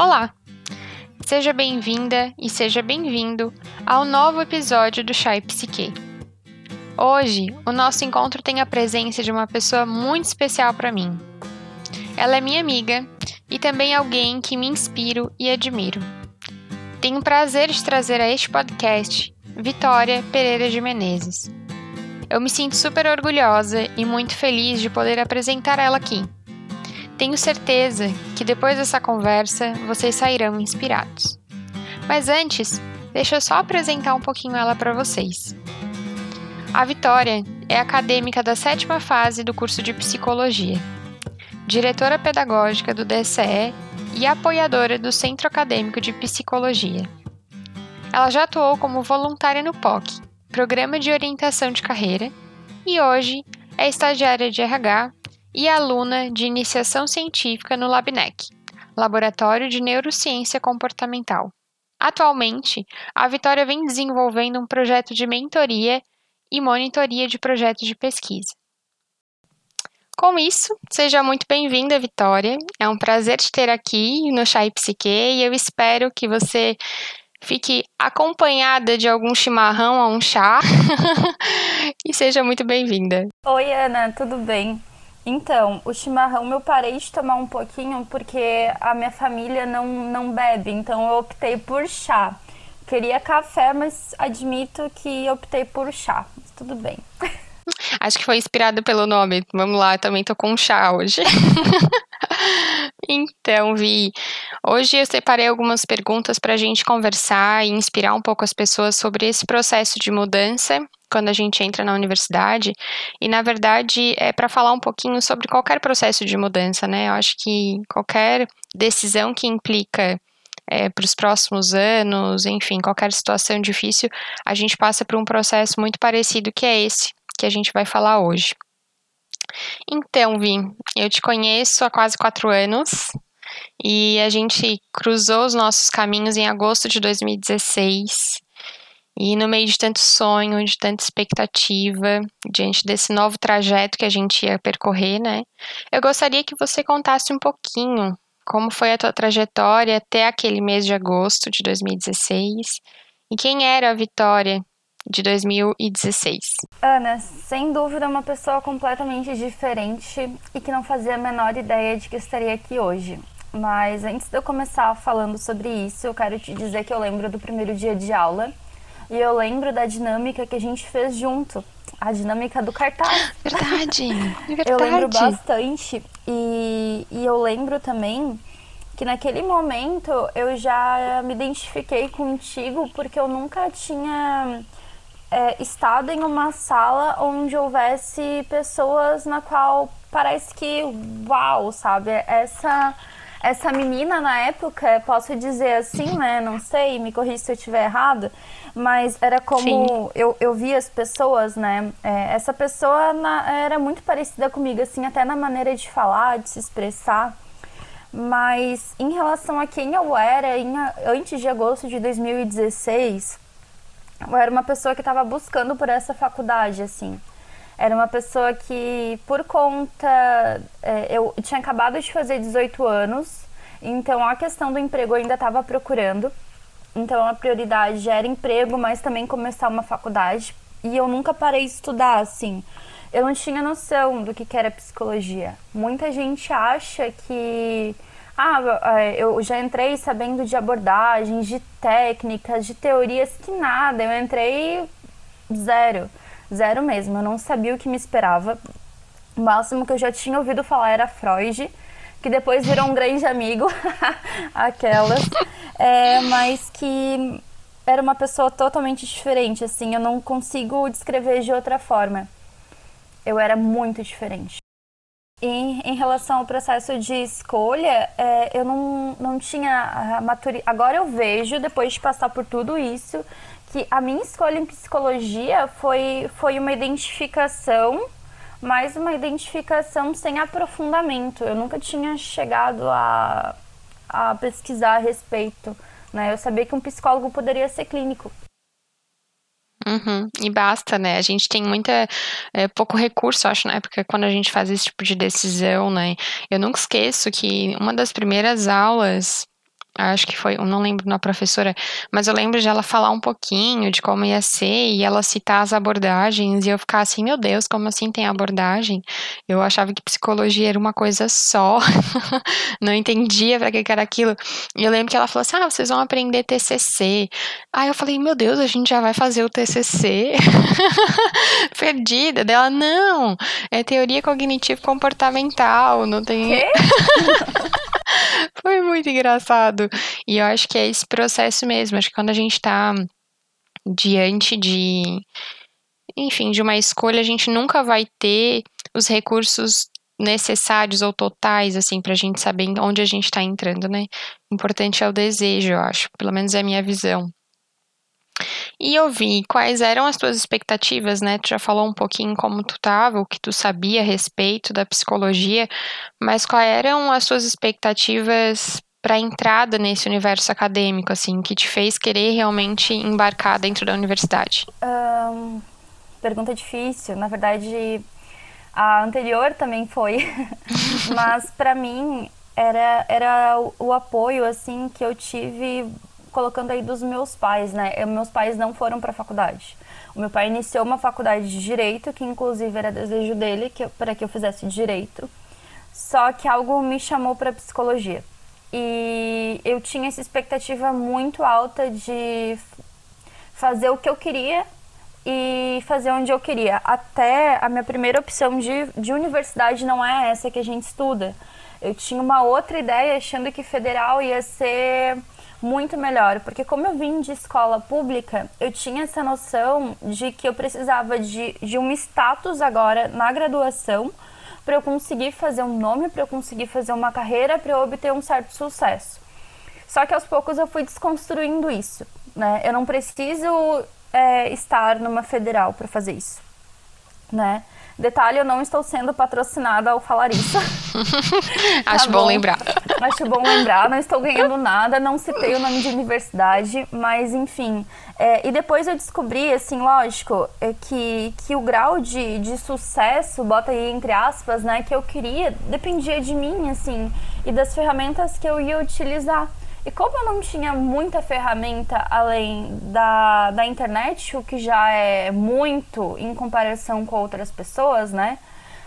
Olá! Seja bem-vinda e seja bem-vindo ao novo episódio do Chai Psique. Hoje, o nosso encontro tem a presença de uma pessoa muito especial para mim. Ela é minha amiga e também alguém que me inspiro e admiro. Tenho o prazer de trazer a este podcast Vitória Pereira de Menezes. Eu me sinto super orgulhosa e muito feliz de poder apresentar ela aqui. Tenho certeza que depois dessa conversa vocês sairão inspirados. Mas antes, deixa eu só apresentar um pouquinho ela para vocês. A Vitória é acadêmica da sétima fase do curso de psicologia, diretora pedagógica do DCE e apoiadora do Centro Acadêmico de Psicologia. Ela já atuou como voluntária no POC, Programa de Orientação de Carreira, e hoje é estagiária de RH e aluna de iniciação científica no LabNEC, Laboratório de Neurociência Comportamental. Atualmente, a Vitória vem desenvolvendo um projeto de mentoria e monitoria de projetos de pesquisa. Com isso, seja muito bem-vinda, Vitória. É um prazer te ter aqui no Chai Psique e eu espero que você fique acompanhada de algum chimarrão ou um chá e seja muito bem-vinda. Oi, Ana, tudo bem? Então, o chimarrão eu parei de tomar um pouquinho porque a minha família não, não bebe, então eu optei por chá. Queria café, mas admito que optei por chá. Tudo bem. Acho que foi inspirado pelo nome. Vamos lá, também tô com um chá hoje. então, Vi, hoje eu separei algumas perguntas para a gente conversar e inspirar um pouco as pessoas sobre esse processo de mudança quando a gente entra na universidade. E, na verdade, é para falar um pouquinho sobre qualquer processo de mudança, né? Eu acho que qualquer decisão que implica é, para os próximos anos, enfim, qualquer situação difícil, a gente passa por um processo muito parecido que é esse que a gente vai falar hoje. Então, Vi, eu te conheço há quase quatro anos e a gente cruzou os nossos caminhos em agosto de 2016. E no meio de tanto sonho, de tanta expectativa, diante desse novo trajeto que a gente ia percorrer, né? Eu gostaria que você contasse um pouquinho como foi a tua trajetória até aquele mês de agosto de 2016 e quem era a Vitória de 2016. Ana, sem dúvida uma pessoa completamente diferente e que não fazia a menor ideia de que estaria aqui hoje. Mas antes de eu começar falando sobre isso, eu quero te dizer que eu lembro do primeiro dia de aula e eu lembro da dinâmica que a gente fez junto, a dinâmica do cartaz. Verdade, verdade. Eu lembro bastante e, e eu lembro também que naquele momento eu já me identifiquei contigo porque eu nunca tinha é, estado em uma sala onde houvesse pessoas na qual parece que, uau, sabe? Essa, essa menina na época, posso dizer assim, né? Não sei, me corrija se eu estiver errado, mas era como eu, eu via as pessoas, né? É, essa pessoa na, era muito parecida comigo, assim, até na maneira de falar, de se expressar. Mas em relação a quem eu era em, antes de agosto de 2016, eu era uma pessoa que estava buscando por essa faculdade, assim. Era uma pessoa que, por conta. É, eu tinha acabado de fazer 18 anos, então a questão do emprego eu ainda estava procurando. Então a prioridade era emprego, mas também começar uma faculdade. E eu nunca parei de estudar, assim. Eu não tinha noção do que, que era psicologia. Muita gente acha que ah, é, eu já entrei sabendo de abordagens, de técnicas, de teorias que nada. Eu entrei zero, zero mesmo. Eu não sabia o que me esperava. O máximo que eu já tinha ouvido falar era Freud, que depois virou um grande amigo, aquelas, é, mas que era uma pessoa totalmente diferente, assim, eu não consigo descrever de outra forma. Eu era muito diferente. Em, em relação ao processo de escolha, é, eu não, não tinha a maturidade. Agora eu vejo, depois de passar por tudo isso, que a minha escolha em psicologia foi, foi uma identificação, mas uma identificação sem aprofundamento. Eu nunca tinha chegado a, a pesquisar a respeito. Né? Eu sabia que um psicólogo poderia ser clínico. Uhum, e basta, né? A gente tem muita é, pouco recurso, acho, na época quando a gente faz esse tipo de decisão, né? Eu nunca esqueço que uma das primeiras aulas acho que foi, eu não lembro na professora, mas eu lembro de ela falar um pouquinho de como ia ser e ela citar as abordagens e eu ficar assim, meu Deus, como assim tem abordagem? Eu achava que psicologia era uma coisa só, não entendia para que era aquilo. E eu lembro que ela falou assim: ah, vocês vão aprender TCC. Aí eu falei, meu Deus, a gente já vai fazer o TCC? Perdida. Dela, não, é teoria cognitivo comportamental, não tem. Foi muito engraçado. E eu acho que é esse processo mesmo. Acho que quando a gente está diante de, enfim, de uma escolha, a gente nunca vai ter os recursos necessários ou totais, assim, para a gente saber onde a gente está entrando, né? O importante é o desejo, eu acho. Pelo menos é a minha visão. E eu vi quais eram as tuas expectativas, né? Tu já falou um pouquinho como tu estava, o que tu sabia a respeito da psicologia, mas quais eram as tuas expectativas para a entrada nesse universo acadêmico, assim, que te fez querer realmente embarcar dentro da universidade? Um, pergunta difícil. Na verdade, a anterior também foi, mas para mim era, era o, o apoio assim que eu tive colocando aí dos meus pais, né? Eu, meus pais não foram para a faculdade. O meu pai iniciou uma faculdade de direito, que inclusive era desejo dele para que eu fizesse direito. Só que algo me chamou para psicologia. E eu tinha essa expectativa muito alta de fazer o que eu queria e fazer onde eu queria. Até a minha primeira opção de, de universidade não é essa que a gente estuda. Eu tinha uma outra ideia achando que federal ia ser muito melhor, porque como eu vim de escola pública, eu tinha essa noção de que eu precisava de, de um status agora na graduação para eu conseguir fazer um nome, para eu conseguir fazer uma carreira, para eu obter um certo sucesso. Só que aos poucos eu fui desconstruindo isso, né? Eu não preciso é, estar numa federal para fazer isso, né? Detalhe, eu não estou sendo patrocinada ao falar isso. Acho tá bom. bom. lembrar. Acho bom lembrar, não estou ganhando nada, não citei o nome de universidade, mas enfim. É, e depois eu descobri, assim, lógico, é que, que o grau de, de sucesso, bota aí entre aspas, né, que eu queria, dependia de mim, assim, e das ferramentas que eu ia utilizar. E como eu não tinha muita ferramenta além da, da internet, o que já é muito em comparação com outras pessoas, né?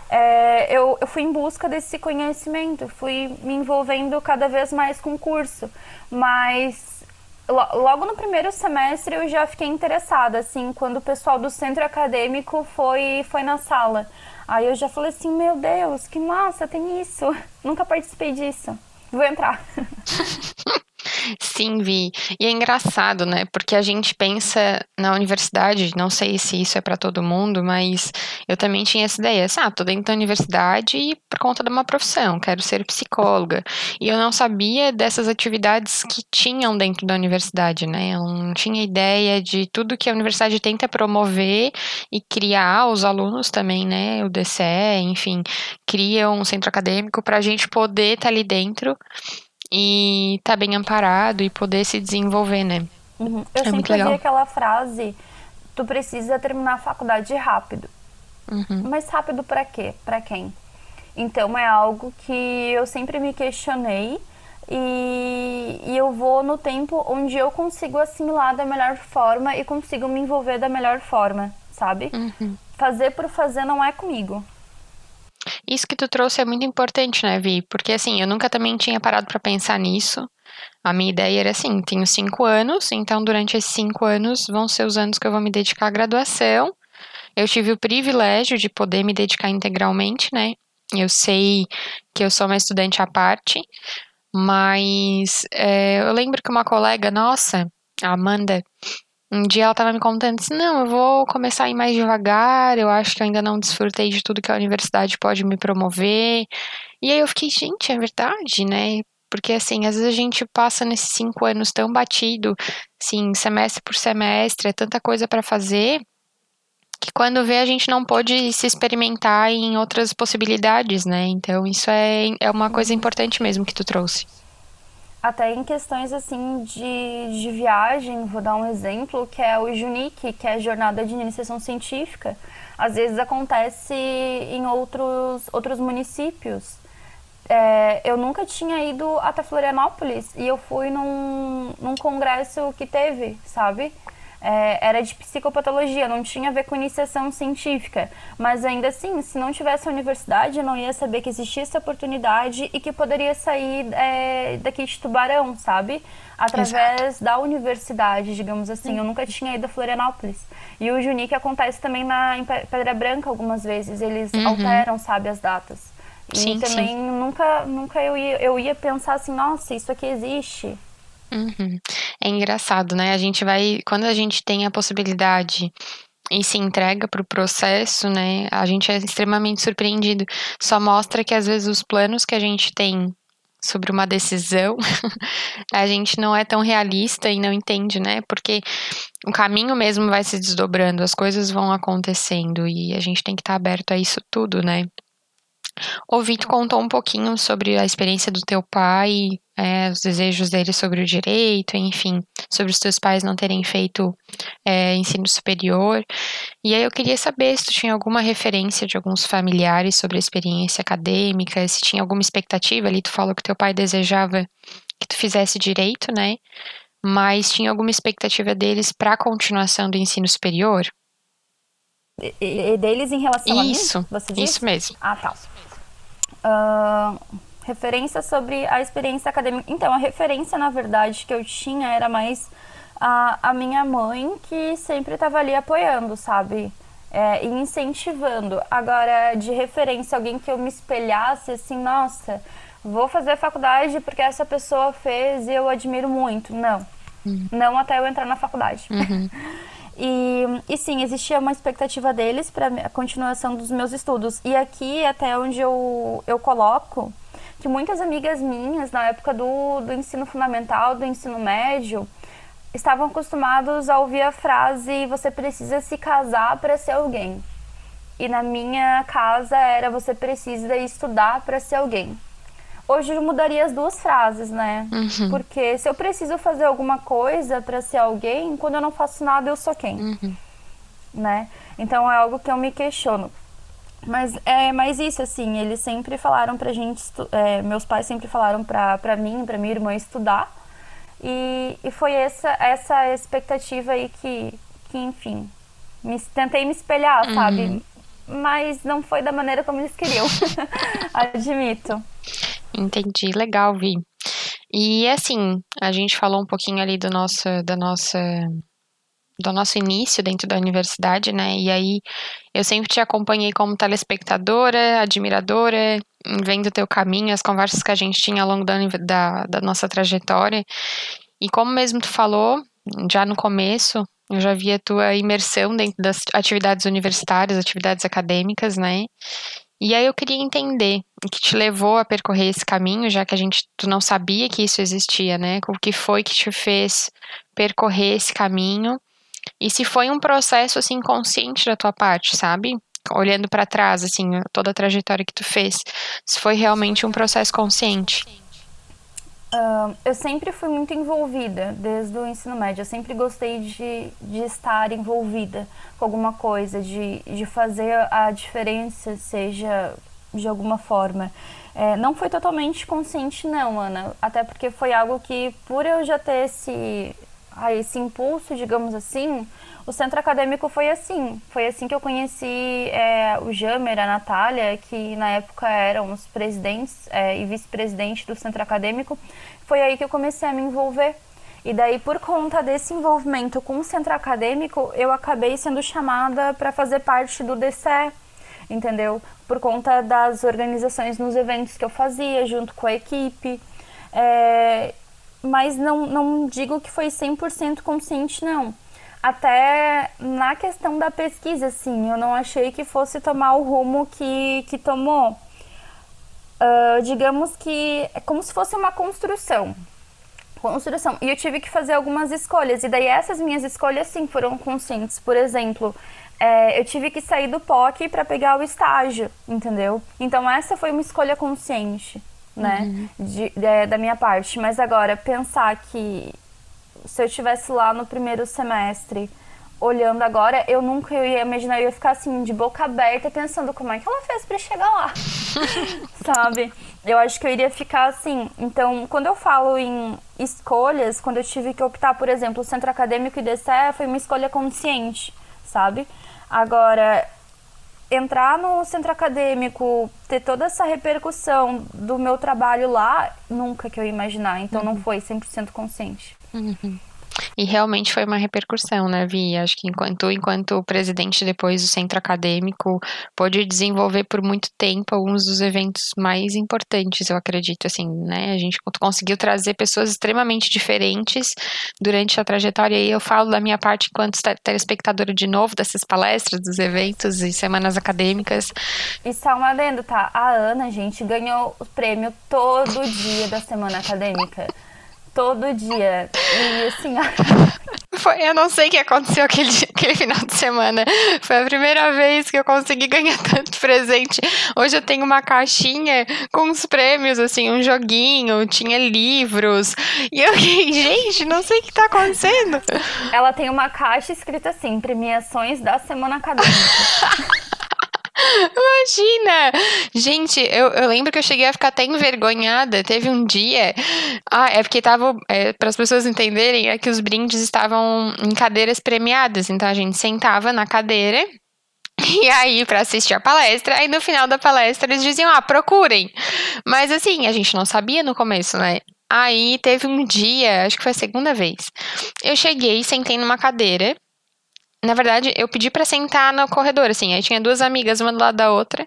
É, eu, eu fui em busca desse conhecimento, fui me envolvendo cada vez mais com o curso. Mas logo no primeiro semestre eu já fiquei interessada, assim, quando o pessoal do centro acadêmico foi, foi na sala. Aí eu já falei assim, meu Deus, que massa, tem isso. Nunca participei disso. Vou entrar. Sim, Vi. E é engraçado, né? Porque a gente pensa na universidade, não sei se isso é para todo mundo, mas eu também tinha essa ideia. Ah, tô dentro da universidade por conta de uma profissão, quero ser psicóloga. E eu não sabia dessas atividades que tinham dentro da universidade, né? Eu não tinha ideia de tudo que a universidade tenta promover e criar os alunos também, né? O DCE, enfim, cria um centro acadêmico para a gente poder estar tá ali dentro e tá bem amparado e poder se desenvolver, né? Uhum. Eu é sempre ouvi aquela frase: tu precisa terminar a faculdade rápido. Uhum. Mas rápido para quê? Para quem? Então é algo que eu sempre me questionei e, e, eu vou no tempo onde eu consigo assimilar da melhor forma e consigo me envolver da melhor forma, sabe? Uhum. Fazer por fazer não é comigo. Isso que tu trouxe é muito importante, né, Vi? Porque assim, eu nunca também tinha parado para pensar nisso. A minha ideia era assim: tenho cinco anos, então durante esses cinco anos vão ser os anos que eu vou me dedicar à graduação. Eu tive o privilégio de poder me dedicar integralmente, né? Eu sei que eu sou uma estudante à parte, mas é, eu lembro que uma colega nossa, a Amanda, um dia ela tava me contando assim, não, eu vou começar a ir mais devagar, eu acho que eu ainda não desfrutei de tudo que a universidade pode me promover. E aí eu fiquei, gente, é verdade, né? Porque assim, às vezes a gente passa nesses cinco anos tão batido, assim, semestre por semestre, é tanta coisa para fazer, que quando vê a gente não pode se experimentar em outras possibilidades, né? Então isso é, é uma coisa importante mesmo que tu trouxe até em questões assim de, de viagem, vou dar um exemplo, que é o Junique, que é a jornada de iniciação científica. Às vezes acontece em outros, outros municípios. é, eu nunca tinha ido até Florianópolis e eu fui num, num congresso que teve, sabe? É, era de psicopatologia, não tinha a ver com iniciação científica. Mas ainda assim, se não tivesse a universidade, eu não ia saber que existia essa oportunidade e que poderia sair é, daqui de Tubarão, sabe? Através Exato. da universidade, digamos assim. Eu nunca tinha ido a Florianópolis. E o Junique acontece também na, em Pedra Branca algumas vezes. Eles uhum. alteram, sabe, as datas. Sim, e também sim. nunca, nunca eu, ia, eu ia pensar assim, nossa, isso aqui existe. Uhum. É engraçado, né? A gente vai. Quando a gente tem a possibilidade e se entrega para o processo, né? A gente é extremamente surpreendido. Só mostra que às vezes os planos que a gente tem sobre uma decisão, a gente não é tão realista e não entende, né? Porque o caminho mesmo vai se desdobrando, as coisas vão acontecendo e a gente tem que estar aberto a isso tudo, né? O Vitor contou um pouquinho sobre a experiência do teu pai, é, os desejos dele sobre o direito, enfim, sobre os teus pais não terem feito é, ensino superior. E aí eu queria saber se tu tinha alguma referência de alguns familiares sobre a experiência acadêmica, se tinha alguma expectativa ali. Tu falou que teu pai desejava que tu fizesse direito, né? Mas tinha alguma expectativa deles para a continuação do ensino superior? E, deles em relação isso, a mim? Você disse? Isso mesmo. Ah, tá. Uh, referência sobre a experiência acadêmica. Então, a referência, na verdade, que eu tinha era mais a, a minha mãe, que sempre estava ali apoiando, sabe? É, e incentivando. Agora, de referência, alguém que eu me espelhasse, assim, nossa, vou fazer faculdade porque essa pessoa fez e eu admiro muito. Não. Uhum. Não até eu entrar na faculdade. Uhum. E, e sim, existia uma expectativa deles para a continuação dos meus estudos. E aqui, até onde eu, eu coloco, que muitas amigas minhas, na época do, do ensino fundamental, do ensino médio, estavam acostumados a ouvir a frase: você precisa se casar para ser alguém. E na minha casa era: você precisa estudar para ser alguém. Hoje eu mudaria as duas frases, né? Uhum. Porque se eu preciso fazer alguma coisa para ser alguém, quando eu não faço nada, eu sou quem? Uhum. Né? Então é algo que eu me questiono. Mas é mais isso, assim, eles sempre falaram pra gente, é, meus pais sempre falaram pra, pra mim, pra minha irmã estudar. E, e foi essa, essa expectativa aí que, que enfim, me, tentei me espelhar, uhum. sabe? Mas não foi da maneira como eles queriam. Admito. Entendi, legal, Vi. E assim, a gente falou um pouquinho ali do nosso, da nossa, do nosso início dentro da universidade, né? E aí eu sempre te acompanhei como telespectadora, admiradora, vendo o teu caminho, as conversas que a gente tinha ao longo da, da, da nossa trajetória. E como mesmo tu falou, já no começo, eu já vi a tua imersão dentro das atividades universitárias, atividades acadêmicas, né? E aí eu queria entender o que te levou a percorrer esse caminho, já que a gente tu não sabia que isso existia, né? O que foi que te fez percorrer esse caminho? E se foi um processo assim consciente da tua parte, sabe? Olhando para trás, assim, toda a trajetória que tu fez, se foi realmente um processo consciente. Eu sempre fui muito envolvida desde o ensino médio. Eu sempre gostei de, de estar envolvida com alguma coisa, de, de fazer a diferença, seja de alguma forma. É, não foi totalmente consciente, não, Ana. Até porque foi algo que, por eu já ter esse, ah, esse impulso, digamos assim, o centro acadêmico foi assim. Foi assim que eu conheci é, o Jamer, a Natália, que na época eram os presidentes é, e vice-presidente do centro acadêmico. Foi aí que eu comecei a me envolver. E daí, por conta desse envolvimento com o centro acadêmico, eu acabei sendo chamada para fazer parte do DCE, entendeu? Por conta das organizações nos eventos que eu fazia, junto com a equipe. É, mas não, não digo que foi 100% consciente, não até na questão da pesquisa, assim, eu não achei que fosse tomar o rumo que, que tomou. Uh, digamos que é como se fosse uma construção. Construção. E eu tive que fazer algumas escolhas. E daí essas minhas escolhas, sim, foram conscientes. Por exemplo, é, eu tive que sair do POC para pegar o estágio, entendeu? Então essa foi uma escolha consciente, né? Uhum. De, de, é, da minha parte. Mas agora, pensar que se eu estivesse lá no primeiro semestre, olhando agora, eu nunca ia imaginar, eu ia ficar assim, de boca aberta, pensando como é que ela fez para chegar lá, sabe? eu acho que eu iria ficar assim. Então, quando eu falo em escolhas, quando eu tive que optar, por exemplo, o centro acadêmico e DCE, foi uma escolha consciente, sabe? Agora, entrar no centro acadêmico, ter toda essa repercussão do meu trabalho lá, nunca que eu ia imaginar. Então, uhum. não foi 100% consciente. Uhum. E realmente foi uma repercussão, né, Vi? Acho que enquanto, enquanto presidente depois do centro acadêmico, pôde desenvolver por muito tempo alguns dos eventos mais importantes, eu acredito, assim, né? A gente conseguiu trazer pessoas extremamente diferentes durante a trajetória. E eu falo da minha parte enquanto telespectadora de novo dessas palestras, dos eventos e semanas acadêmicas. E só um adendo, tá? A Ana, gente, ganhou o prêmio todo dia da semana acadêmica todo dia. E assim. Foi, eu não sei o que aconteceu aquele, aquele final de semana. Foi a primeira vez que eu consegui ganhar tanto presente. Hoje eu tenho uma caixinha com os prêmios, assim, um joguinho, tinha livros. E eu fiquei, gente, não sei o que tá acontecendo. Ela tem uma caixa escrita assim: premiações da semana acadêmica. Imagina! Gente, eu, eu lembro que eu cheguei a ficar até envergonhada. Teve um dia. Ah, é porque tava. É, para as pessoas entenderem, é que os brindes estavam em cadeiras premiadas. Então a gente sentava na cadeira. E aí, para assistir a palestra, aí no final da palestra eles diziam: ah, procurem. Mas assim, a gente não sabia no começo, né? Aí teve um dia, acho que foi a segunda vez. Eu cheguei, sentei numa cadeira na verdade, eu pedi para sentar no corredor, assim. Aí tinha duas amigas, uma do lado da outra.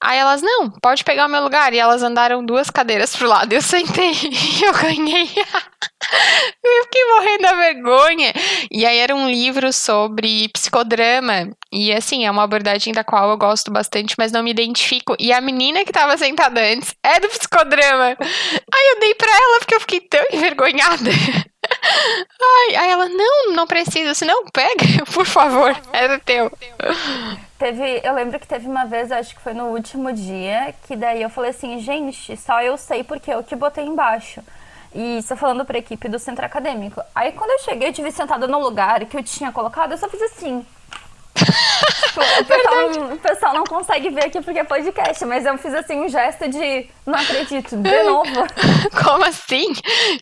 Aí elas, não, pode pegar o meu lugar. E elas andaram duas cadeiras pro lado. Eu sentei e eu ganhei. eu fiquei morrendo da vergonha. E aí era um livro sobre psicodrama. E assim, é uma abordagem da qual eu gosto bastante, mas não me identifico. E a menina que tava sentada antes é do psicodrama. Aí eu dei pra ela porque eu fiquei tão envergonhada. Ai, aí ela, não, não precisa. Se não, pega, por favor, era teu. Teve, eu lembro que teve uma vez, acho que foi no último dia, que daí eu falei assim, gente, só eu sei porque eu que botei embaixo. E isso falando pra equipe do centro acadêmico. Aí quando eu cheguei, eu tive sentada no lugar que eu tinha colocado, eu só fiz assim o, pessoal não, o, pessoal não, consegue ver aqui porque é podcast, mas eu fiz assim um gesto de não acredito, de novo. Como assim?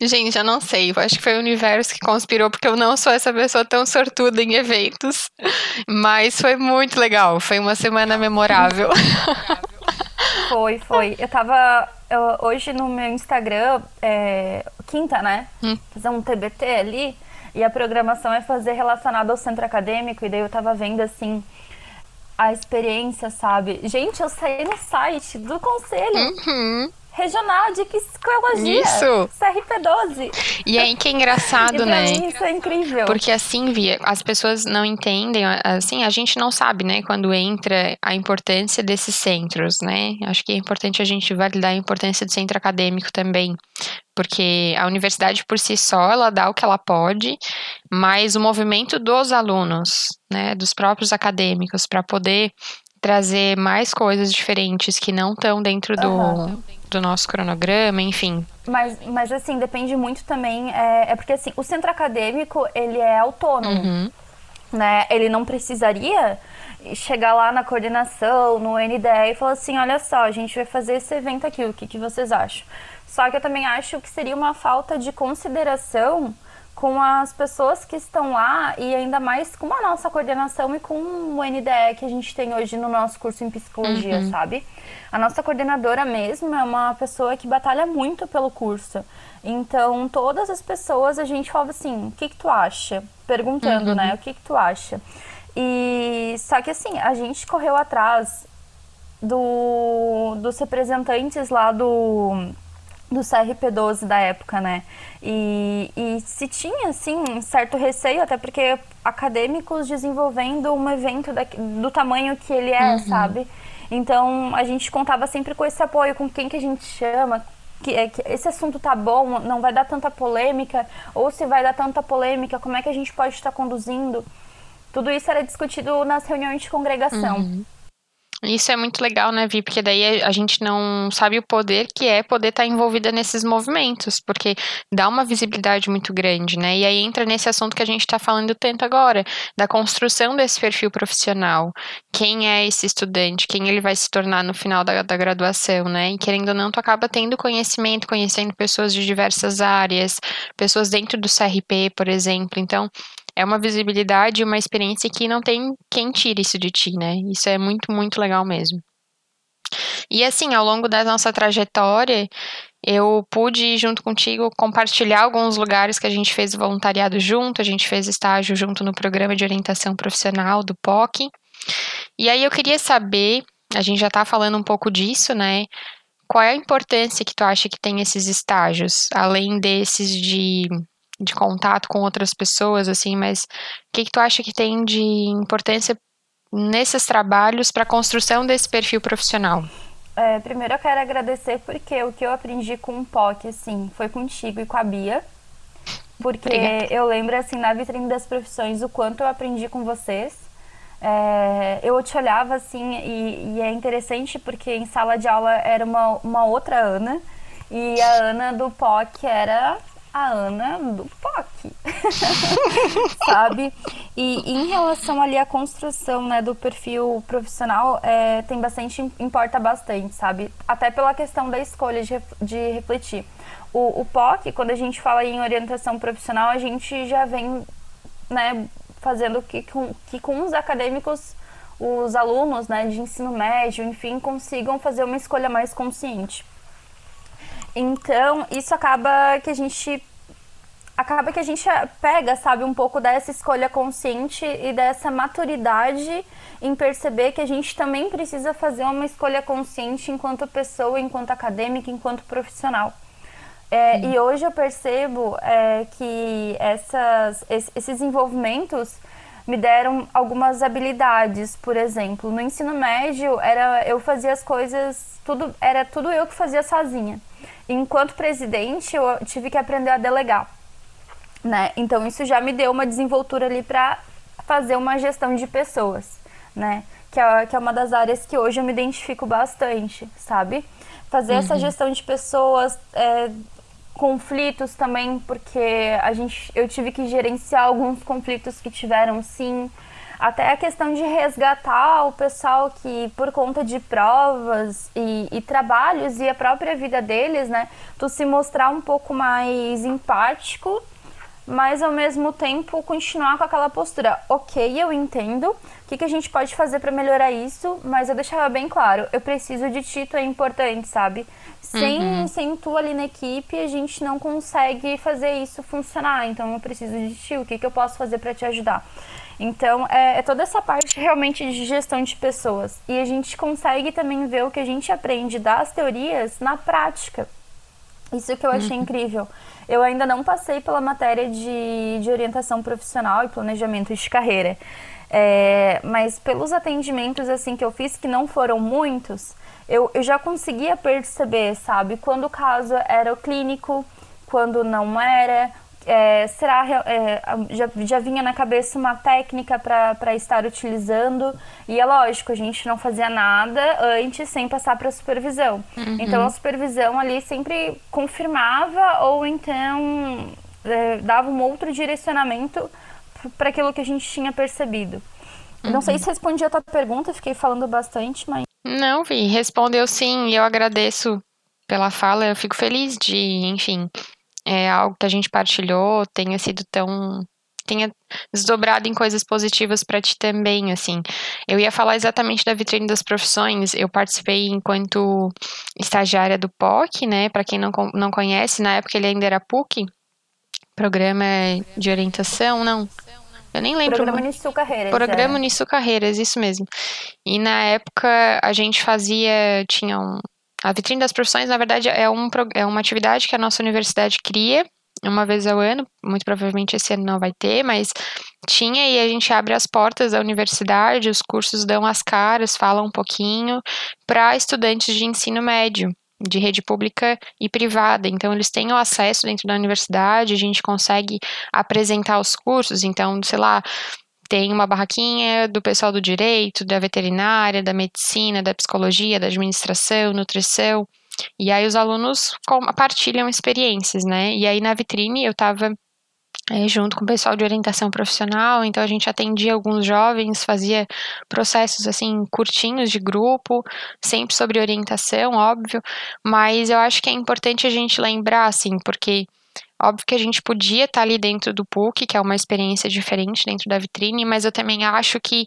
Gente, eu não sei. Eu acho que foi o universo que conspirou, porque eu não sou essa pessoa tão sortuda em eventos. Mas foi muito legal. Foi uma semana memorável. Foi, foi. Eu tava eu, hoje no meu Instagram, é, quinta, né? Hum. Fazer um TBT ali. E a programação é fazer relacionado ao centro acadêmico, e daí eu tava vendo assim a experiência, sabe? Gente, eu saí no site do conselho. Uhum. Regional de Psicologia. Isso. CRP12. E aí que é engraçado, e né? Isso é incrível. Porque assim, Via, as pessoas não entendem, assim, a gente não sabe, né, quando entra a importância desses centros, né? Acho que é importante a gente validar a importância do centro acadêmico também porque a universidade por si só ela dá o que ela pode, mas o movimento dos alunos, né, dos próprios acadêmicos, para poder trazer mais coisas diferentes que não estão dentro do, uhum. Do nosso cronograma, enfim. Mas, mas assim, depende muito também, é, é porque assim, o centro acadêmico, ele é autônomo, uhum. né, ele não precisaria chegar lá na coordenação, no NDE e falar assim, olha só, a gente vai fazer esse evento aqui, o que, que vocês acham? Só que eu também acho que seria uma falta de consideração com as pessoas que estão lá e ainda mais com a nossa coordenação e com o NDE que a gente tem hoje no nosso curso em psicologia, uhum. sabe? A nossa coordenadora mesmo é uma pessoa que batalha muito pelo curso. Então, todas as pessoas a gente falava assim: o que, que tu acha? Perguntando, uhum. né? O que, que tu acha? E só que assim, a gente correu atrás do, dos representantes lá do do CRP12 da época, né? E, e se tinha, assim, um certo receio, até porque acadêmicos desenvolvendo um evento da, do tamanho que ele é, uhum. sabe? Então, a gente contava sempre com esse apoio, com quem que a gente chama, que, é, que esse assunto tá bom, não vai dar tanta polêmica, ou se vai dar tanta polêmica, como é que a gente pode estar conduzindo. Tudo isso era discutido nas reuniões de congregação. Uhum. Isso é muito legal, né, Vi? Porque daí a gente não sabe o poder que é poder estar tá envolvida nesses movimentos, porque dá uma visibilidade muito grande, né? E aí entra nesse assunto que a gente está falando tanto agora, da construção desse perfil profissional. Quem é esse estudante? Quem ele vai se tornar no final da, da graduação, né? E querendo ou não, tu acaba tendo conhecimento, conhecendo pessoas de diversas áreas, pessoas dentro do CRP, por exemplo. Então, é uma visibilidade, uma experiência que não tem quem tire isso de ti, né? Isso é muito, muito legal mesmo. E assim, ao longo da nossa trajetória, eu pude, junto contigo, compartilhar alguns lugares que a gente fez voluntariado junto, a gente fez estágio junto no programa de orientação profissional do POC. E aí eu queria saber, a gente já tá falando um pouco disso, né? Qual é a importância que tu acha que tem esses estágios, além desses de de contato com outras pessoas, assim, mas o que, que tu acha que tem de importância nesses trabalhos para a construção desse perfil profissional? É, primeiro eu quero agradecer porque o que eu aprendi com o POC, assim, foi contigo e com a Bia. Porque Obrigada. eu lembro, assim, na vitrine das profissões, o quanto eu aprendi com vocês. É, eu te olhava, assim, e, e, é interessante porque em sala de aula era uma, uma outra Ana. E a Ana do POC era a Ana do POC, sabe? E, em relação ali à construção né, do perfil profissional, é, tem bastante, importa bastante, sabe? Até pela questão da escolha de, de refletir. O, o POC, quando a gente fala em orientação profissional, a gente já vem né, fazendo que, com, que com os acadêmicos os alunos né, de ensino médio, enfim, consigam fazer uma escolha mais consciente. Então, isso acaba que a gente acaba que a gente pega, sabe, um pouco dessa escolha consciente e dessa maturidade em perceber que a gente também precisa fazer uma escolha consciente enquanto pessoa, enquanto acadêmica, enquanto profissional. É, e hoje eu percebo é, que essas, esses envolvimentos me deram algumas habilidades, por exemplo, no ensino médio era eu fazia as coisas tudo era tudo eu que fazia sozinha. Enquanto presidente, eu tive que aprender a delegar, né? Então isso já me deu uma desenvoltura ali para fazer uma gestão de pessoas, né? Que é, que é uma das áreas que hoje eu me identifico bastante, sabe? Fazer uhum. essa gestão de pessoas, é, conflitos também, porque a gente, eu tive que gerenciar alguns conflitos que tiveram sim até a questão de resgatar o pessoal que, por conta de provas e, e, trabalhos e a própria vida deles, né, tu se mostrar um pouco mais empático, mas ao mesmo tempo continuar com aquela postura. Ok, eu entendo. O que, que a gente pode fazer para melhorar isso? Mas eu deixava bem claro, eu preciso de ti, tu é importante, sabe? Sem, uhum. sem tu ali na equipe, a gente não consegue fazer isso funcionar. Então eu preciso de ti, o que, que eu posso fazer para te ajudar? Então, é, é, toda essa parte realmente de gestão de pessoas. E a gente consegue também ver o que a gente aprende das teorias na prática. Isso que eu achei uhum. incrível. Eu ainda não passei pela matéria de, de orientação profissional e planejamento de carreira. É, mas pelos atendimentos assim que eu fiz, que não foram muitos, eu, eu já conseguia perceber, sabe, quando o caso era o clínico, quando não era, é, será é, já, já vinha na cabeça uma técnica para estar utilizando e é lógico a gente não fazia nada antes sem passar para a supervisão uhum. então a supervisão ali sempre confirmava ou então é, dava um outro direcionamento para aquilo que a gente tinha percebido uhum. não sei uhum. se respondi a tua pergunta fiquei falando bastante mas não vi respondeu sim e eu agradeço pela fala eu fico feliz de enfim é algo que a gente partilhou tenha sido tão tenha desdobrado em coisas positivas para ti também, assim. Eu ia falar exatamente da vitrine das profissões. Eu participei enquanto estagiária do POC, né? Para quem não, não conhece, na época ele ainda era PUC, Programa de Orientação, não. Eu nem lembro. Programa Unisul Carreiras. Programa é. Unisul Carreiras, isso mesmo. E na época a gente fazia, tinha um, a vitrine das profissões, na verdade, é, um, é uma atividade que a nossa universidade cria uma vez ao ano, muito provavelmente esse ano não vai ter, mas tinha e a gente abre as portas da universidade, os cursos dão as caras, falam um pouquinho para estudantes de ensino médio, de rede pública e privada. Então eles têm o acesso dentro da universidade, a gente consegue apresentar os cursos, então, sei lá, tem uma barraquinha do pessoal do direito, da veterinária, da medicina, da psicologia, da administração, nutrição. E aí os alunos compartilham experiências, né? E aí na vitrine eu estava é, junto com o pessoal de orientação profissional, então a gente atendia alguns jovens, fazia processos assim curtinhos de grupo, sempre sobre orientação, óbvio, mas eu acho que é importante a gente lembrar, assim, porque óbvio que a gente podia estar ali dentro do PUC, que é uma experiência diferente dentro da vitrine, mas eu também acho que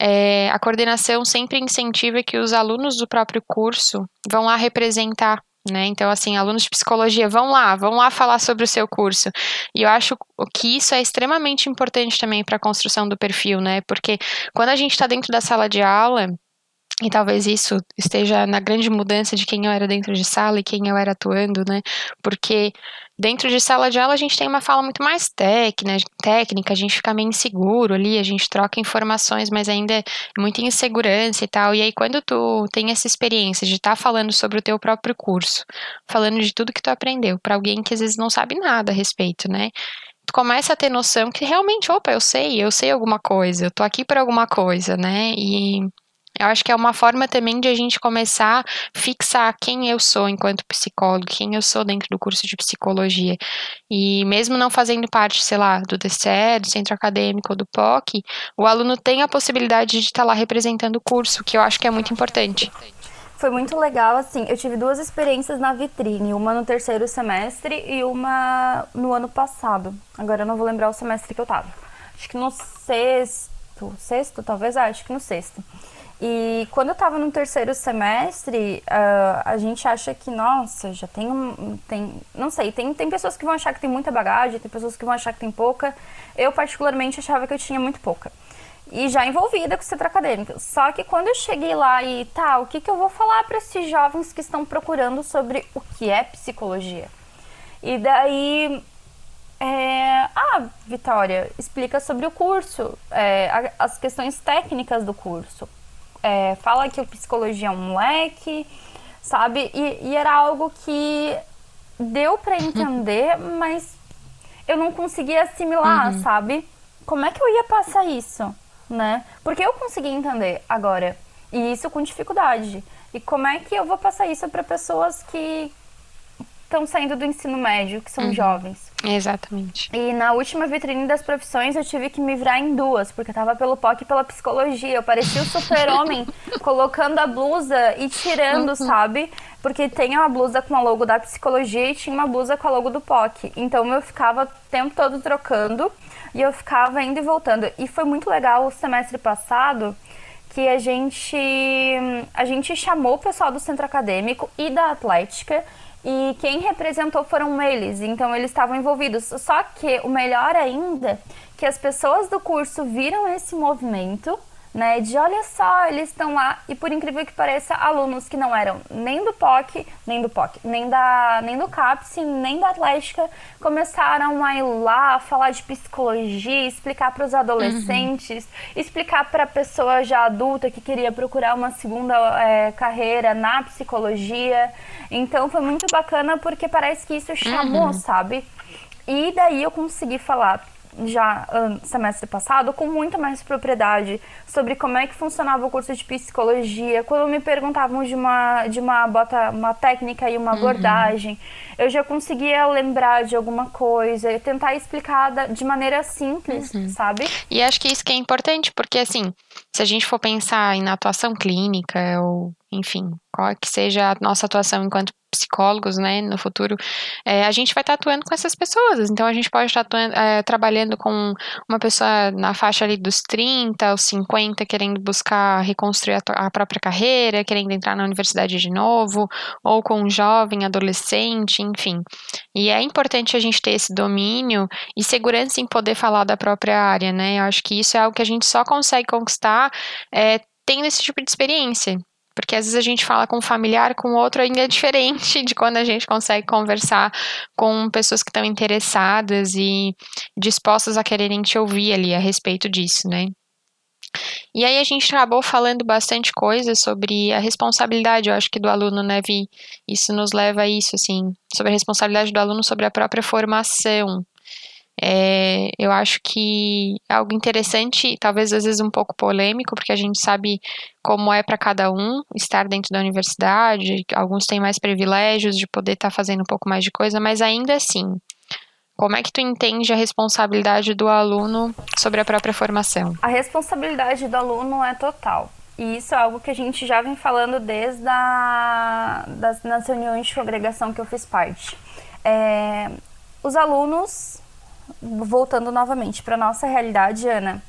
é, a coordenação sempre incentiva que os alunos do próprio curso vão lá representar né? Então, assim, alunos de psicologia, vão lá, vão lá falar sobre o seu curso. E eu acho que isso é extremamente importante também para a construção do perfil, né? Porque quando a gente está dentro da sala de aula, e talvez isso esteja na grande mudança de quem eu era dentro de sala e quem eu era atuando, né? Porque dentro de sala de aula a gente tem uma fala muito mais técnica, a gente fica meio inseguro ali, a gente troca informações, mas ainda é muita insegurança e tal. E aí quando tu tem essa experiência de estar tá falando sobre o teu próprio curso, falando de tudo que tu aprendeu para alguém que às vezes não sabe nada a respeito, né? Tu começa a ter noção que realmente, opa, eu sei, eu sei alguma coisa, eu tô aqui por alguma coisa, né? E eu acho que é uma forma também de a gente começar a fixar quem eu sou enquanto psicólogo, quem eu sou dentro do curso de psicologia. E mesmo não fazendo parte, sei lá, do DCE, do centro acadêmico ou do POC, o aluno tem a possibilidade de estar lá representando o curso, que eu acho que é muito importante. Foi muito legal, assim, eu tive duas experiências na vitrine, uma no terceiro semestre e uma no ano passado. Agora eu não vou lembrar o semestre que eu tava. Acho que no sexto, sexto talvez, ah, acho que no sexto. E quando eu estava no terceiro semestre, uh, a gente acha que, nossa, já tem um. Tem, não sei, tem, tem pessoas que vão achar que tem muita bagagem, tem pessoas que vão achar que tem pouca. Eu, particularmente, achava que eu tinha muito pouca. E já envolvida com o centro acadêmico. Só que quando eu cheguei lá e tá, o que, que eu vou falar para esses jovens que estão procurando sobre o que é psicologia? E daí é, ah, Vitória, explica sobre o curso, é, as questões técnicas do curso é, fala que o psicologia é um moleque, sabe? E, e era algo que deu para entender, mas eu não conseguia assimilar, uhum. sabe? Como é que eu ia passar isso, né? Porque eu consegui entender agora, e isso com dificuldade. E como é que eu vou passar isso para pessoas que estão saindo do ensino médio, que são uhum. jovens? Exatamente. E na última vitrine das profissões eu tive que me virar em duas, porque eu tava pelo POC e pela psicologia. Eu parecia o super-homem colocando a blusa e tirando, uhum. sabe? Porque tem uma blusa com a logo da psicologia e tinha uma blusa com a logo do POC. Então eu ficava o tempo todo trocando e eu ficava indo e voltando. E foi muito legal o semestre passado que a gente a gente chamou o pessoal do centro acadêmico e da Atlética e quem representou foram eles, então eles estavam envolvidos. Só que o melhor ainda, que as pessoas do curso viram esse movimento né? De olha só, eles estão lá e por incrível que pareça, alunos que não eram nem do POC, nem do POC, nem da nem do CAPS, nem da Atlética, começaram a ir lá falar de psicologia, explicar para os adolescentes, uhum. explicar para a pessoa já adulta que queria procurar uma segunda é, carreira na psicologia. Então foi muito bacana porque parece que isso chamou, uhum. sabe? E daí eu consegui falar já semestre passado com muita mais propriedade sobre como é que funcionava o curso de psicologia. Quando me perguntavam de uma de uma bota uma técnica e uma uhum. abordagem, eu já conseguia lembrar de alguma coisa, tentar explicar de maneira simples, uhum. sabe? E acho que isso que é importante, porque assim, se a gente for pensar em atuação clínica ou enfim, qual que seja a nossa atuação enquanto psicólogos, né, no futuro, é, a gente vai estar atuando com essas pessoas. Então, a gente pode estar é, trabalhando com uma pessoa na faixa ali dos 30 aos 50, querendo buscar reconstruir a, a própria carreira, querendo entrar na universidade de novo, ou com um jovem, adolescente, enfim. E é importante a gente ter esse domínio e segurança em poder falar da própria área, né? Eu acho que isso é algo que a gente só consegue conquistar é, tendo esse tipo de experiência. Porque às vezes a gente fala com um familiar, com outro ainda é diferente de quando a gente consegue conversar com pessoas que estão interessadas e dispostas a quererem te ouvir ali a respeito disso, né? E aí a gente acabou falando bastante coisa sobre a responsabilidade, eu acho que do aluno, né, Vi? Isso nos leva a isso, assim, sobre a responsabilidade do aluno sobre a própria formação. É, eu acho que é algo interessante, talvez às vezes um pouco polêmico, porque a gente sabe como é para cada um estar dentro da universidade, alguns têm mais privilégios de poder estar tá fazendo um pouco mais de coisa, mas ainda assim, como é que tu entende a responsabilidade do aluno sobre a própria formação? A responsabilidade do aluno é total. E isso é algo que a gente já vem falando desde a, das, nas reuniões de congregação que eu fiz parte. É, os alunos, voltando novamente para nossa realidade, Ana,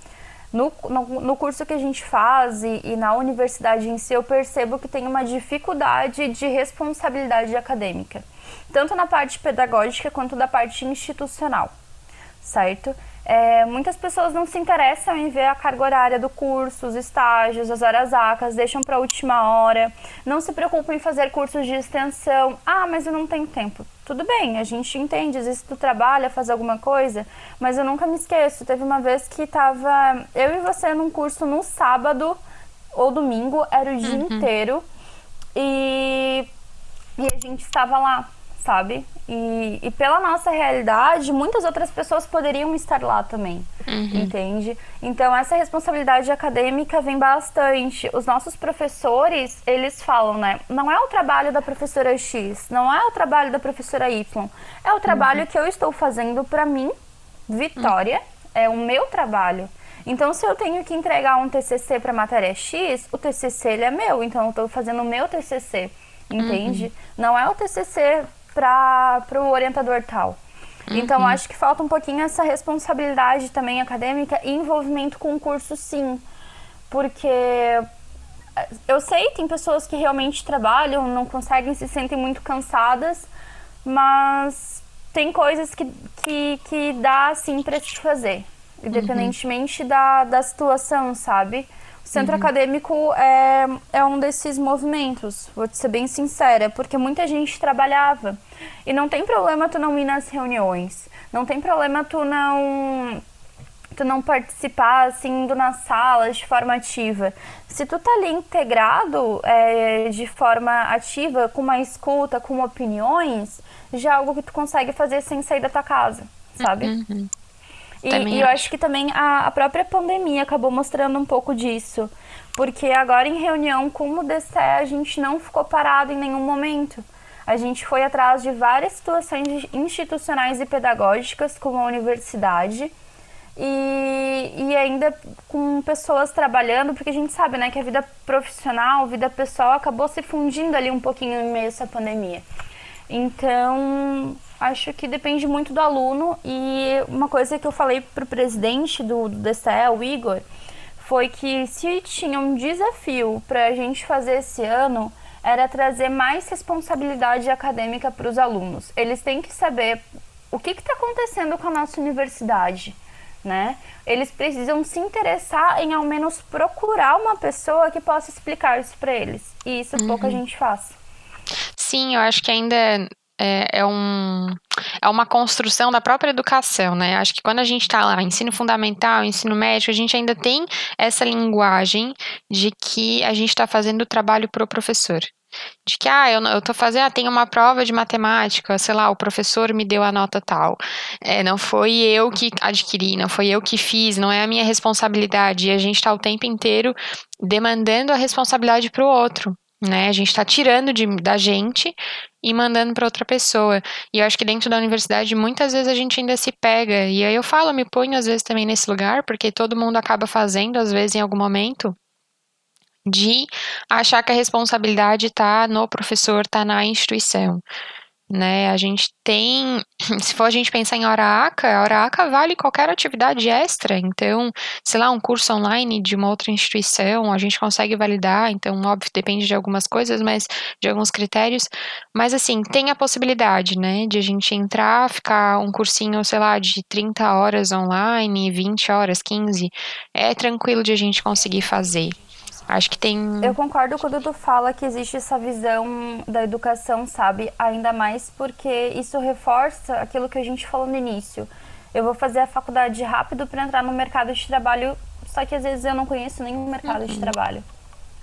no, no, no, curso que a gente faz e, e, na universidade em si, eu percebo que tem uma dificuldade de responsabilidade acadêmica, tanto na parte pedagógica quanto da parte institucional, certo? É, muitas pessoas não se interessam em ver a carga horária do curso, os estágios, as horas acas, deixam para a última hora, não se preocupam em fazer cursos de extensão. Ah, mas eu não tenho tempo. Tudo bem, a gente entende, às vezes tu trabalha, faz alguma coisa, mas eu nunca me esqueço. Teve uma vez que tava eu e você num curso no sábado ou domingo, era o dia uhum. inteiro, e, e a gente estava lá sabe? E, e pela nossa realidade, muitas outras pessoas poderiam estar lá também, uhum. entende? Então, essa responsabilidade acadêmica vem bastante. Os nossos professores, eles falam, né? Não é o trabalho da professora X, não é o trabalho da professora Y, é o trabalho uhum. que eu estou fazendo para mim, Vitória, uhum. é o meu trabalho. Então, se eu tenho que entregar um TCC para matéria X, o TCC ele é meu, então eu estou fazendo o meu TCC, entende? Uhum. Não é o TCC para o orientador tal. Então, uhum. Então, acho que falta um pouquinho essa responsabilidade também acadêmica e envolvimento com o curso, sim. Porque eh, eu sei, tem pessoas que realmente trabalham, não conseguem, se sentem muito cansadas, mas tem coisas que, que, que dá, sim, para se fazer, independentemente uhum. da, da situação, sabe? Centro uhum. acadêmico é, é um desses movimentos, vou te ser bem sincera, porque muita gente trabalhava. E não tem problema tu não ir nas reuniões, não tem problema tu não tu não participar assim indo nas salas de forma ativa. Se tu tá ali integrado é, de forma ativa, com uma escuta, com opiniões, já é algo que tu consegue fazer sem sair da tua casa, sabe? Uhum. E, e eu acho que também a, a, própria pandemia acabou mostrando um pouco disso. Porque agora em reunião com o DCE a gente não ficou parado em nenhum momento. A gente foi atrás de várias situações institucionais e pedagógicas, como a universidade, e, e ainda com pessoas trabalhando, porque a gente sabe né, que a vida profissional, a vida pessoal acabou se fundindo ali um pouquinho em meio a essa pandemia. Então, acho que depende muito do aluno e uma coisa que eu falei para o presidente do, do DCE, o Igor, foi que se tinha um desafio para a gente fazer esse ano, era trazer mais responsabilidade acadêmica para os alunos. Eles têm que saber o que está acontecendo com a nossa universidade, né? Eles precisam se interessar em ao menos procurar uma pessoa que possa explicar isso para eles. E isso uhum. pouca gente faz. Sim, eu acho que ainda é, é, um, é uma construção da própria educação, né? Acho que quando a gente está lá, ensino fundamental, ensino médio, a gente ainda tem essa linguagem de que a gente está fazendo o trabalho para o professor. De que, ah, eu, eu tô fazendo, ah, tem uma prova de matemática, sei lá, o professor me deu a nota tal. É, não foi eu que adquiri, não foi eu que fiz, não é a minha responsabilidade. E a gente está o tempo inteiro demandando a responsabilidade para o outro né? A gente está tirando de, da gente e mandando para outra pessoa. E eu acho que dentro da universidade muitas vezes a gente ainda se pega. E aí eu falo, me ponho às vezes também nesse lugar, porque todo mundo acaba fazendo, às vezes, em algum momento, de achar que a responsabilidade está no professor, está na instituição né? A gente tem, se for a gente pensar em hora ACA, a hora ACA vale qualquer atividade extra. Então, sei lá, um curso online de uma outra instituição, a gente consegue validar. Então, óbvio, depende de algumas coisas, mas de alguns critérios. Mas, assim, tem a possibilidade, né, de a gente entrar, ficar um cursinho, sei lá, de 30 horas online, 20 horas, 15. É tranquilo de a gente conseguir fazer. Acho que tem. Eu concordo quando tu fala que existe essa visão da educação, sabe? Ainda mais porque isso reforça aquilo que a gente falou no início. Eu vou fazer a faculdade rápido para entrar no mercado de trabalho, só que às vezes eu não conheço nenhum mercado uhum. de trabalho.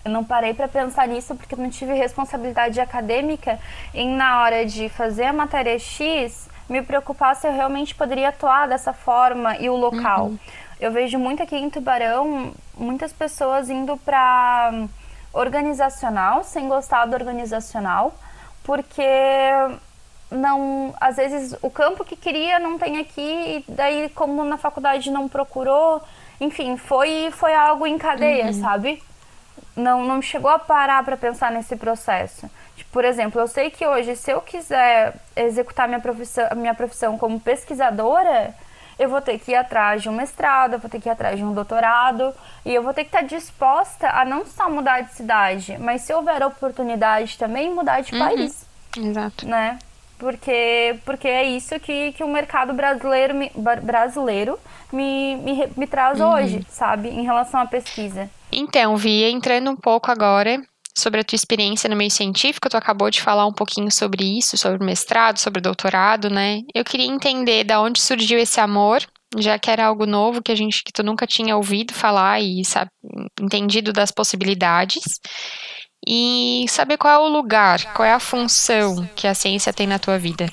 Eu não parei para pensar nisso porque não tive responsabilidade acadêmica em, na hora de fazer a matéria X, me preocupar se eu realmente poderia atuar dessa forma e o local. Uhum. Eu vejo muito aqui em Tubarão muitas pessoas indo para organizacional, sem gostar do organizacional, porque não, às vezes o campo que queria não tem aqui, e daí como na faculdade não procurou, enfim, foi foi algo em cadeia, uhum. sabe? Não não chegou a parar para pensar nesse processo. Tipo, por exemplo, eu sei que hoje se eu quiser executar minha profissão, minha profissão como pesquisadora, eu vou ter que ir atrás de um mestrado, eu vou ter que ir atrás de um doutorado, e eu vou ter que estar disposta a não só mudar de cidade, mas se houver oportunidade também mudar de uhum. país. Exato. Né? Porque, porque é isso que, que o mercado brasileiro me, brasileiro me, me, me traz uhum. hoje, sabe? Em relação à pesquisa. Então, Vi, entrando um pouco agora sobre a tua experiência no meio científico, tu acabou de falar um pouquinho sobre isso, sobre mestrado, sobre doutorado, né? Eu queria entender da onde surgiu esse amor, já que era algo novo que a gente que tu nunca tinha ouvido falar e sabe, entendido das possibilidades. E saber qual é o lugar, qual é a função que a ciência tem na tua vida.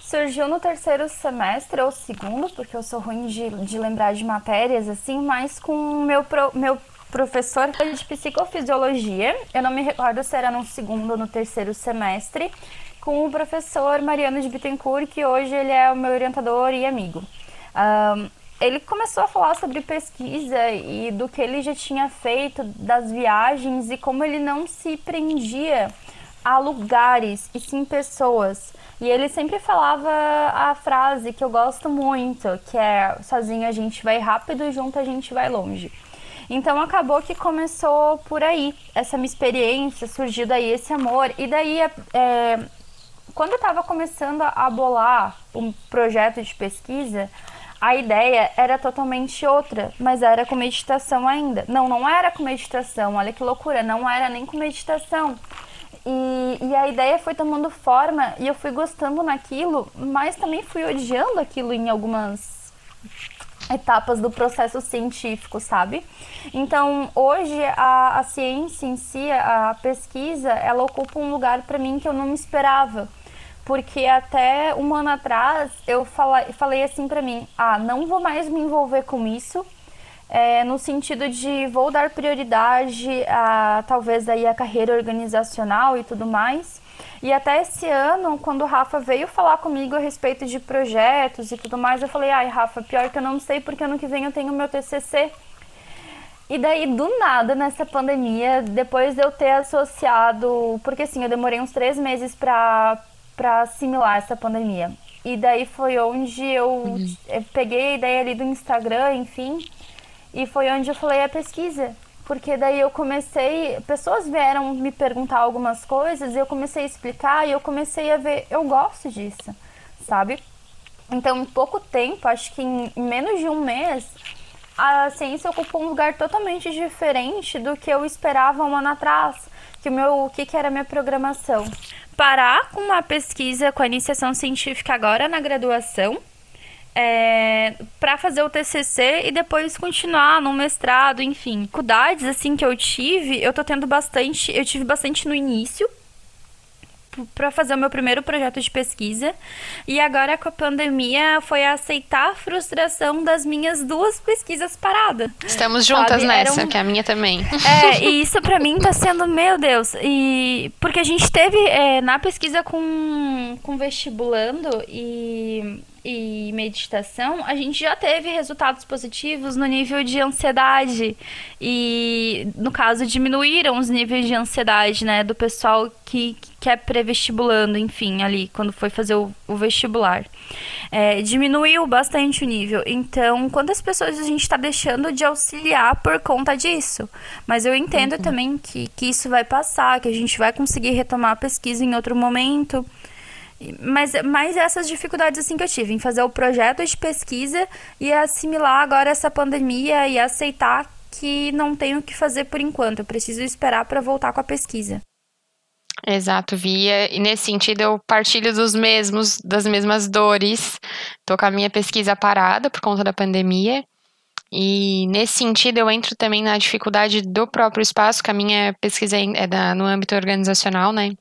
Surgiu no terceiro semestre ou segundo, porque eu sou ruim de, de lembrar de matérias assim, mas com o meu, pro, meu professor de psicofisiologia, eu não me recordo se era no segundo ou no terceiro semestre, com o professor Mariano de Bittencourt, que hoje ele é o meu orientador e amigo. Um, ele começou a falar sobre pesquisa e do que ele já tinha feito, das viagens e como ele não se prendia a lugares e sim pessoas. E ele sempre falava a frase que eu gosto muito, que é sozinho a gente vai rápido, junto a gente vai longe. Então acabou que começou por aí, essa minha experiência, surgiu daí esse amor. E daí, é, quando eu estava começando a bolar um projeto de pesquisa, a ideia era totalmente outra, mas era com meditação ainda. Não, não era com meditação, olha que loucura, não era nem com meditação. E, e, a ideia foi tomando forma e eu fui gostando naquilo, mas também fui odiando aquilo em algumas etapas do processo científico, sabe? Então, hoje a, a ciência em si, a pesquisa, ela ocupa um lugar para mim que eu não me esperava. Porque até um ano atrás eu falei, falei assim para mim: ah, não vou mais me envolver com isso, é, no sentido de vou dar prioridade a talvez aí a carreira organizacional e tudo mais. E até esse ano, quando o Rafa veio falar comigo a respeito de projetos e tudo mais, eu falei: ai, Rafa, pior que eu não sei, porque ano que vem eu tenho meu TCC. E daí, do nada, nessa pandemia, depois de eu ter associado. Porque assim, eu demorei uns três meses pra, pra assimilar essa pandemia. E daí foi onde eu, uhum. peguei a ideia ali do Instagram, enfim. E foi onde eu falei a pesquisa porque daí eu comecei, pessoas vieram me perguntar algumas coisas, e eu comecei a explicar e eu comecei a ver, eu gosto disso, sabe? Então, em pouco tempo, acho que em menos de um mês, a ciência ocupou um lugar totalmente diferente do que eu esperava um ano atrás, que o meu, o que, que era a minha programação. Parar com uma pesquisa com a iniciação científica agora na graduação, é, para fazer o TCC e depois continuar no mestrado, enfim. Dificuldades assim que eu tive, eu tô tendo bastante, eu tive bastante no início para fazer o meu primeiro projeto de pesquisa e agora com a pandemia foi aceitar a frustração das minhas duas pesquisas paradas. Estamos juntas sabe? nessa, um... que é a minha também. É, e isso para mim tá sendo, meu Deus, e porque a gente teve é, na pesquisa com, com vestibulando e e meditação, a gente já teve resultados positivos no nível de ansiedade. E, no caso, diminuíram os níveis de ansiedade, né, do pessoal que, que é pré-vestibulando, enfim, ali, quando foi fazer o, o vestibular. É, diminuiu bastante o nível. Então, quantas pessoas a gente está deixando de auxiliar por conta disso? Mas eu entendo uhum. também que, que isso vai passar, que a gente vai conseguir retomar a pesquisa em outro momento. Mas, mas essas dificuldades assim que eu tive em fazer o projeto de pesquisa e assimilar agora essa pandemia e aceitar que não tenho o que fazer por enquanto. Eu preciso esperar para voltar com a pesquisa. Exato, Via. E nesse sentido, eu partilho dos mesmos, das mesmas dores. Tô com a minha pesquisa parada por conta da pandemia. E nesse sentido, eu entro também na dificuldade do próprio espaço, que a minha pesquisa é da, no âmbito organizacional, né?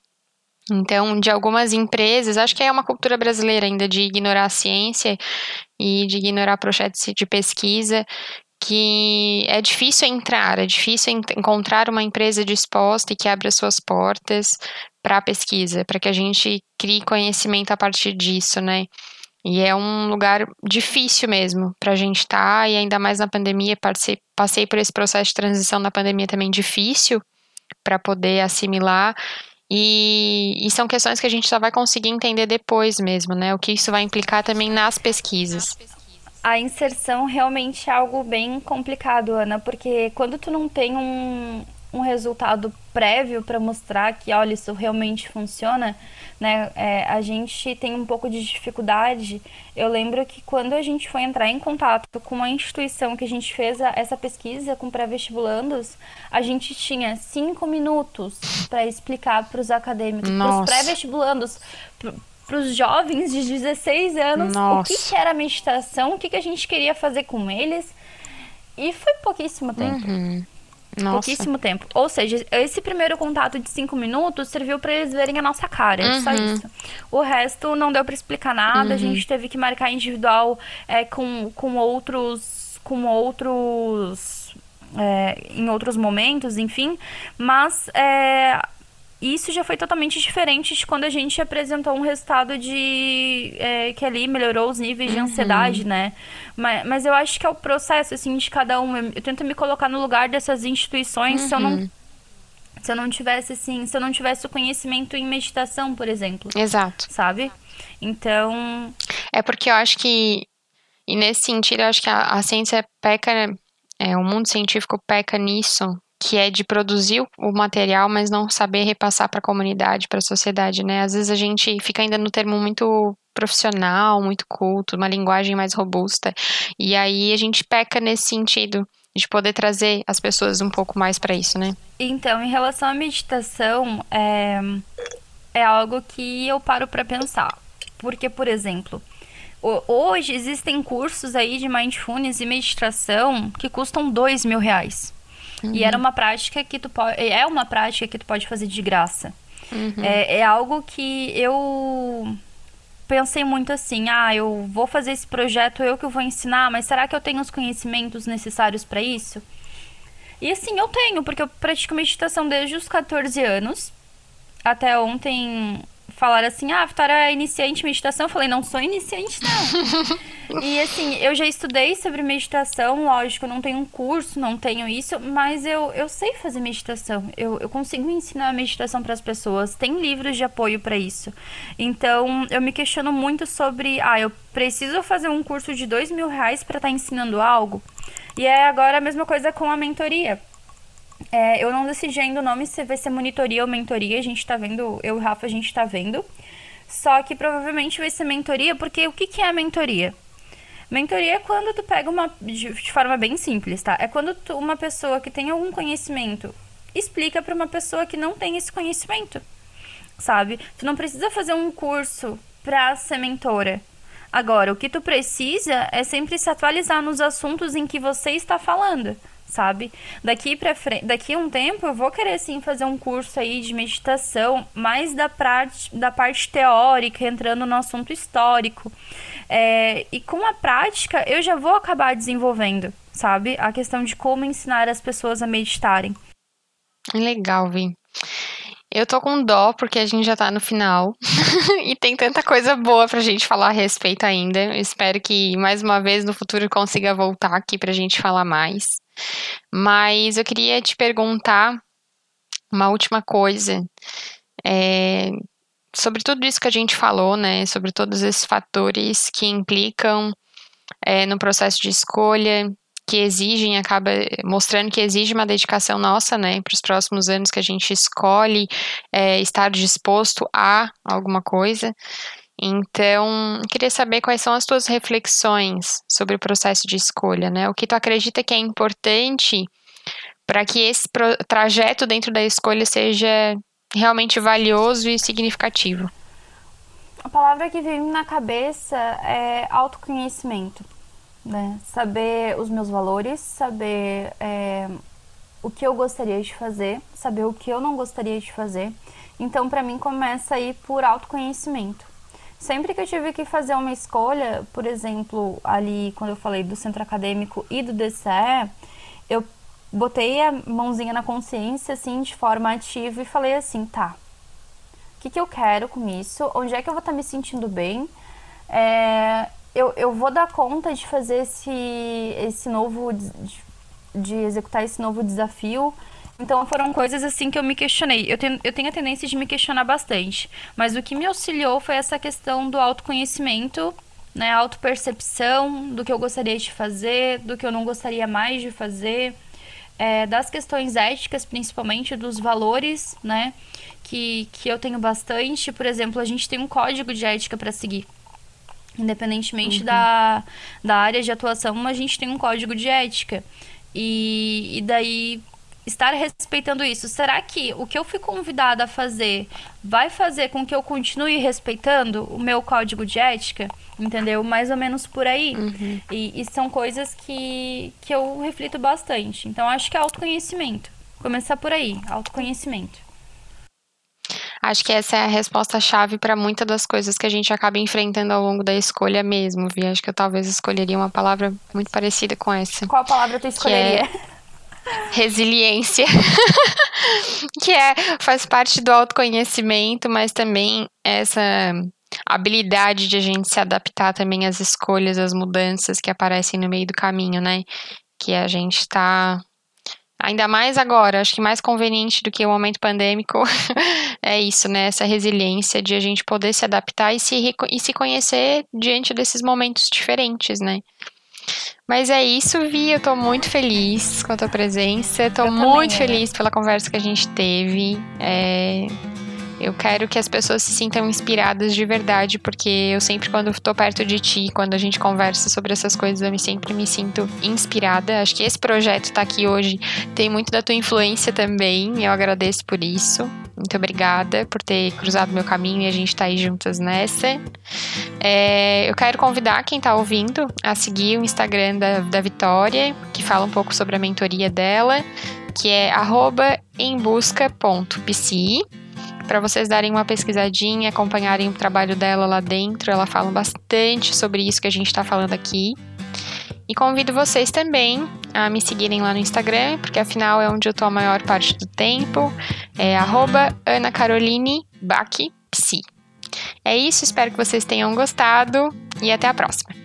Então, de algumas empresas, acho que é uma cultura brasileira ainda de ignorar a ciência e de ignorar projetos de pesquisa, que é difícil entrar, é difícil encontrar uma empresa disposta e que abra suas portas para a pesquisa, para que a gente crie conhecimento a partir disso, né? E é um lugar difícil mesmo para a gente estar, tá, e ainda mais na pandemia, passei, passei por esse processo de transição na pandemia também difícil para poder assimilar. E, e, são questões que a gente só vai conseguir entender depois mesmo, né? O que isso vai implicar também nas pesquisas. A inserção realmente é algo bem complicado, Ana, porque quando tu não tem um, um resultado prévio para mostrar que, olha, isso realmente funciona, né? É, a gente tem um pouco de dificuldade. Eu lembro que quando a gente foi entrar em contato com uma instituição que a gente fez a, essa pesquisa com pré-vestibulandos, a gente tinha cinco minutos para explicar para os acadêmicos, para os pré-vestibulandos, para os jovens de 16 anos, Nossa. o que, que, era meditação, o que, que a gente queria fazer com eles. E foi pouquíssimo tempo. Uhum. Nossa. Pouquíssimo tempo. Ou seja, esse primeiro contato de cinco minutos serviu para eles verem a nossa cara. Uhum. Só isso. O resto não deu para explicar nada. Uhum. A gente teve que marcar individual é, com, com outros. Com outros. É, em outros momentos, enfim. Mas é, isso já foi totalmente diferente de quando a gente apresentou um resultado de é, que ali melhorou os níveis de uhum. ansiedade, né? Mas, mas eu acho que é o processo assim de cada um. Eu, eu tento me colocar no lugar dessas instituições uhum. se eu não uhum. se eu não tivesse assim, se eu não tivesse o conhecimento em meditação, por exemplo. Exato. Sabe? Então, é porque eu acho que e nesse sentido, eu acho que a, a ciência peca, é, o mundo científico peca nisso, que é de produzir o material, mas não saber repassar para a comunidade, para a sociedade, né? Às vezes a gente fica ainda no termo muito profissional, muito culto, uma linguagem mais robusta, e aí a gente peca nesse sentido de poder trazer as pessoas um pouco mais para isso, né? Então, em relação à meditação, é, é algo que eu paro para pensar, porque, por exemplo, hoje existem cursos aí de mindfulness e meditação que custam dois mil reais. Uhum. E era uma prática que tu pode. É uma prática que tu pode fazer de graça. Uhum. É, é algo que eu pensei muito assim, ah, eu vou fazer esse projeto, eu que vou ensinar, mas será que eu tenho os conhecimentos necessários para isso? E assim, eu tenho, porque eu pratico meditação desde os 14 anos. Até ontem falaram assim: ah, Vitória é iniciante em meditação. Eu falei: não sou iniciante, não. e assim, eu já estudei sobre meditação, lógico, não tenho um curso, não tenho isso, mas eu, eu sei fazer meditação. Eu, eu consigo ensinar a meditação para as pessoas. Tem livros de apoio para isso. Então, eu me questiono muito sobre: ah, eu preciso fazer um curso de dois mil reais para estar tá ensinando algo. E é agora a mesma coisa com a mentoria. É, eu não decidi ainda o nome se vai ser monitoria ou mentoria. A gente tá vendo, eu e o Rafa, a gente tá vendo. Só que provavelmente vai ser mentoria, porque o que, que é a mentoria? Mentoria é quando tu pega uma. De, forma bem simples, tá? É quando tu, uma pessoa que tem algum conhecimento explica para uma pessoa que não tem esse conhecimento, sabe? Tu não precisa fazer um curso pra ser mentora. Agora, o que tu precisa é sempre se atualizar nos assuntos em que você está falando sabe? Daqui para frente, daqui a um tempo eu vou querer sim fazer um curso aí de meditação, mais da parte da parte teórica, entrando no assunto histórico. É, e com a prática eu já vou acabar desenvolvendo, sabe? A questão de como ensinar as pessoas a meditarem. Legal, Vi. Eu tô com dó porque a gente já tá no final e tem tanta coisa boa pra gente falar a respeito ainda. Eu espero que mais uma vez no futuro consiga voltar aqui pra gente falar mais. Mas eu queria te perguntar uma última coisa. É, sobre tudo isso que a gente falou, né? Sobre todos esses fatores que implicam é, no processo de escolha, que exigem, acaba mostrando que exige uma dedicação nossa, né, para os próximos anos que a gente escolhe é, estar disposto a alguma coisa. Então, queria saber quais são as tuas reflexões sobre o processo de escolha, né? O que tu acredita que é importante para que esse trajeto dentro da escolha seja realmente valioso e significativo? A palavra que vem na cabeça é autoconhecimento, né? Saber os meus valores, saber é, o que eu gostaria de fazer, saber o que eu não gostaria de fazer. Então, para mim, começa aí por autoconhecimento. Sempre que eu tive que fazer uma escolha, por exemplo, ali quando eu falei do centro acadêmico e do DCE, eu botei a mãozinha na consciência, assim, de forma ativa e falei assim: tá, o que, que eu quero com isso? Onde é que eu vou estar tá me sentindo bem? É, eu, eu vou dar conta de fazer esse, esse novo. De, de executar esse novo desafio. Então foram coisas assim que eu me questionei. Eu tenho, eu tenho a tendência de me questionar bastante. Mas o que me auxiliou foi essa questão do autoconhecimento, né? Autopercepção do que eu gostaria de fazer, do que eu não gostaria mais de fazer. É, das questões éticas, principalmente dos valores, né? Que, que eu tenho bastante. Por exemplo, a gente tem um código de ética para seguir. Independentemente uhum. da, da área de atuação, a gente tem um código de ética. E, e daí estar respeitando isso. Será que o que eu fui convidada a fazer vai fazer com que eu continue respeitando o meu código de ética? Entendeu? Mais ou menos por aí. Uhum. E, e, são coisas que, que eu reflito bastante. Então, acho que é autoconhecimento. Começar por aí, autoconhecimento. Acho que essa é a resposta-chave para muitas das coisas que a gente acaba enfrentando ao longo da escolha mesmo, Vi. Acho que eu talvez escolheria uma palavra muito parecida com essa. Qual palavra tu escolheria? É resiliência. que é, faz parte do autoconhecimento, mas também essa habilidade de a gente se adaptar também às escolhas, às mudanças que aparecem no meio do caminho, né? Que a gente tá Ainda mais agora, acho que mais conveniente do que o momento pandêmico é isso, né? Essa resiliência de a gente poder se adaptar e se, e se conhecer diante desses momentos diferentes, né? Mas é isso, Vi. Eu tô muito feliz com a tua presença. Tô eu muito também, feliz né? pela conversa que a gente teve. É, eu quero que as pessoas se sintam inspiradas de verdade, porque eu sempre, quando estou perto de ti, quando a gente conversa sobre essas coisas, eu me, sempre me sinto inspirada. Acho que esse projeto está aqui hoje tem muito da tua influência também. Eu agradeço por isso. Muito obrigada por ter cruzado meu caminho e a gente está aí juntas nessa. É, eu quero convidar quem está ouvindo a seguir o Instagram da, da Vitória, que fala um pouco sobre a mentoria dela, que é embusca.psi para vocês darem uma pesquisadinha, acompanharem o trabalho dela lá dentro. Ela fala bastante sobre isso que a gente está falando aqui. E convido vocês também a me seguirem lá no Instagram, porque afinal é onde eu estou a maior parte do tempo. É. É isso, espero que vocês tenham gostado e até a próxima.